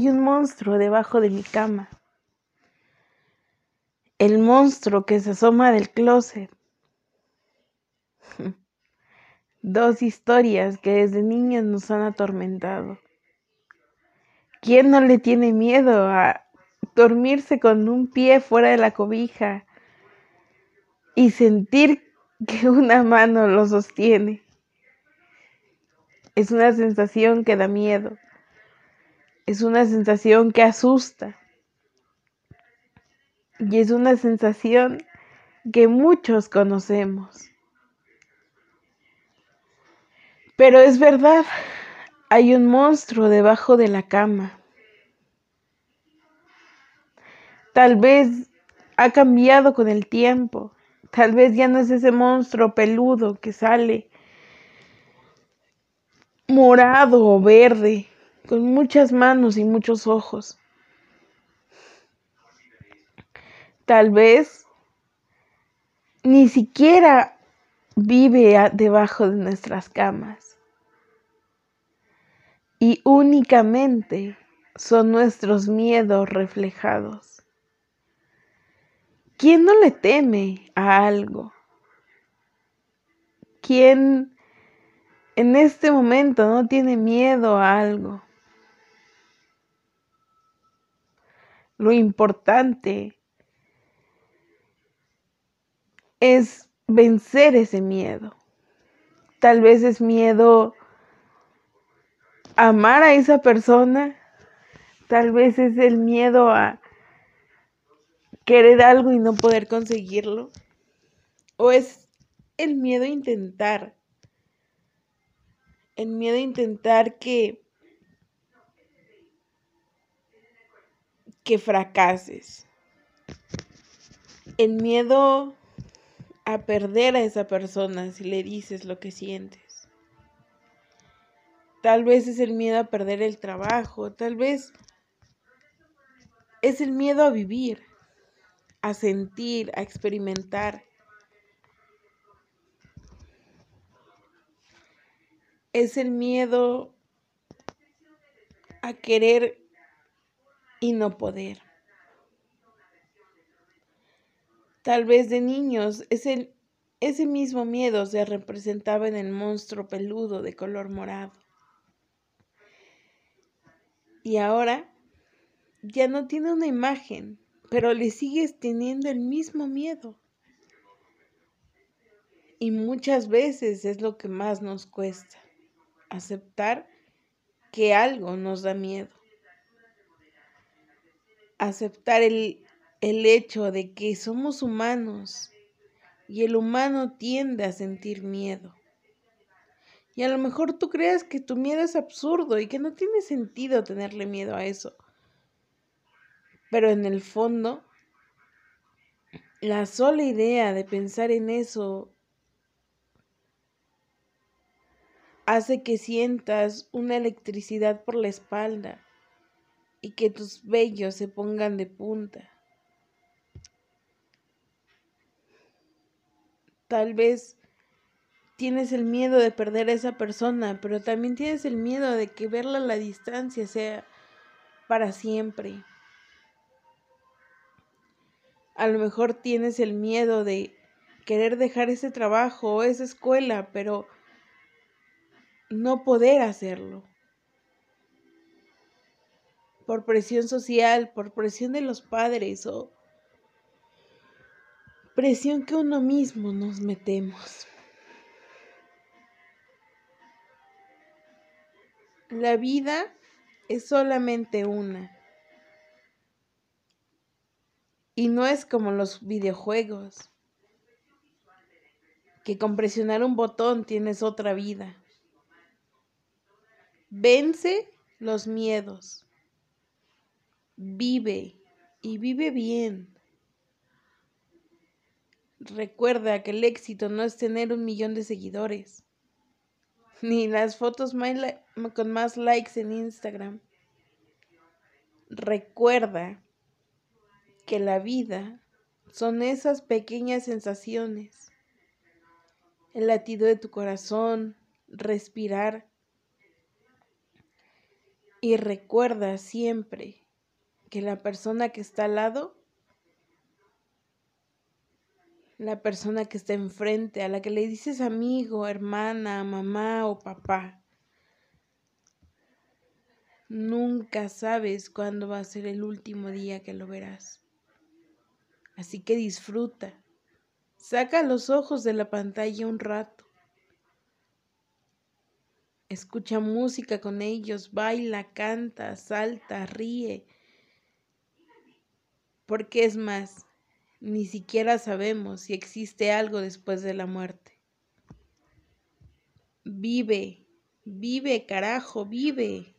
monstruo debajo de mi cama. El monstruo que se asoma del closet. Dos historias que desde niños nos han atormentado. ¿Quién no le tiene miedo a dormirse con un pie fuera de la cobija y sentir que una mano lo sostiene? Es una sensación que da miedo. Es una sensación que asusta. Y es una sensación que muchos conocemos. Pero es verdad, hay un monstruo debajo de la cama. Tal vez ha cambiado con el tiempo. Tal vez ya no es ese monstruo peludo que sale morado o verde, con muchas manos y muchos ojos. Tal vez ni siquiera vive debajo de nuestras camas. Y únicamente son nuestros miedos reflejados. ¿Quién no le teme a algo? ¿Quién en este momento no tiene miedo a algo? Lo importante es vencer ese miedo. Tal vez es miedo amar a esa persona. Tal vez es el miedo a querer algo y no poder conseguirlo. O es el miedo a intentar. El miedo a intentar que que fracases. El miedo a perder a esa persona si le dices lo que sientes. Tal vez es el miedo a perder el trabajo, tal vez es el miedo a vivir, a sentir, a experimentar. Es el miedo a querer y no poder. Tal vez de niños ese, ese mismo miedo se representaba en el monstruo peludo de color morado. Y ahora ya no tiene una imagen, pero le sigues teniendo el mismo miedo. Y muchas veces es lo que más nos cuesta, aceptar que algo nos da miedo. Aceptar el, el hecho de que somos humanos y el humano tiende a sentir miedo. Y a lo mejor tú creas que tu miedo es absurdo y que no tiene sentido tenerle miedo a eso. Pero en el fondo, la sola idea de pensar en eso hace que sientas una electricidad por la espalda y que tus vellos se pongan de punta. Tal vez tienes el miedo de perder a esa persona, pero también tienes el miedo de que verla a la distancia sea para siempre. A lo mejor tienes el miedo de querer dejar ese trabajo o esa escuela, pero no poder hacerlo. Por presión social, por presión de los padres o presión que uno mismo nos metemos. La vida es solamente una. Y no es como los videojuegos, que con presionar un botón tienes otra vida. Vence los miedos. Vive y vive bien. Recuerda que el éxito no es tener un millón de seguidores, ni las fotos con más likes en Instagram. Recuerda que la vida son esas pequeñas sensaciones, el latido de tu corazón, respirar. Y recuerda siempre que la persona que está al lado, la persona que está enfrente, a la que le dices amigo, hermana, mamá o papá. Nunca sabes cuándo va a ser el último día que lo verás. Así que disfruta. Saca los ojos de la pantalla un rato. Escucha música con ellos, baila, canta, salta, ríe. Porque es más, ni siquiera sabemos si existe algo después de la muerte. Vive, vive, carajo, vive.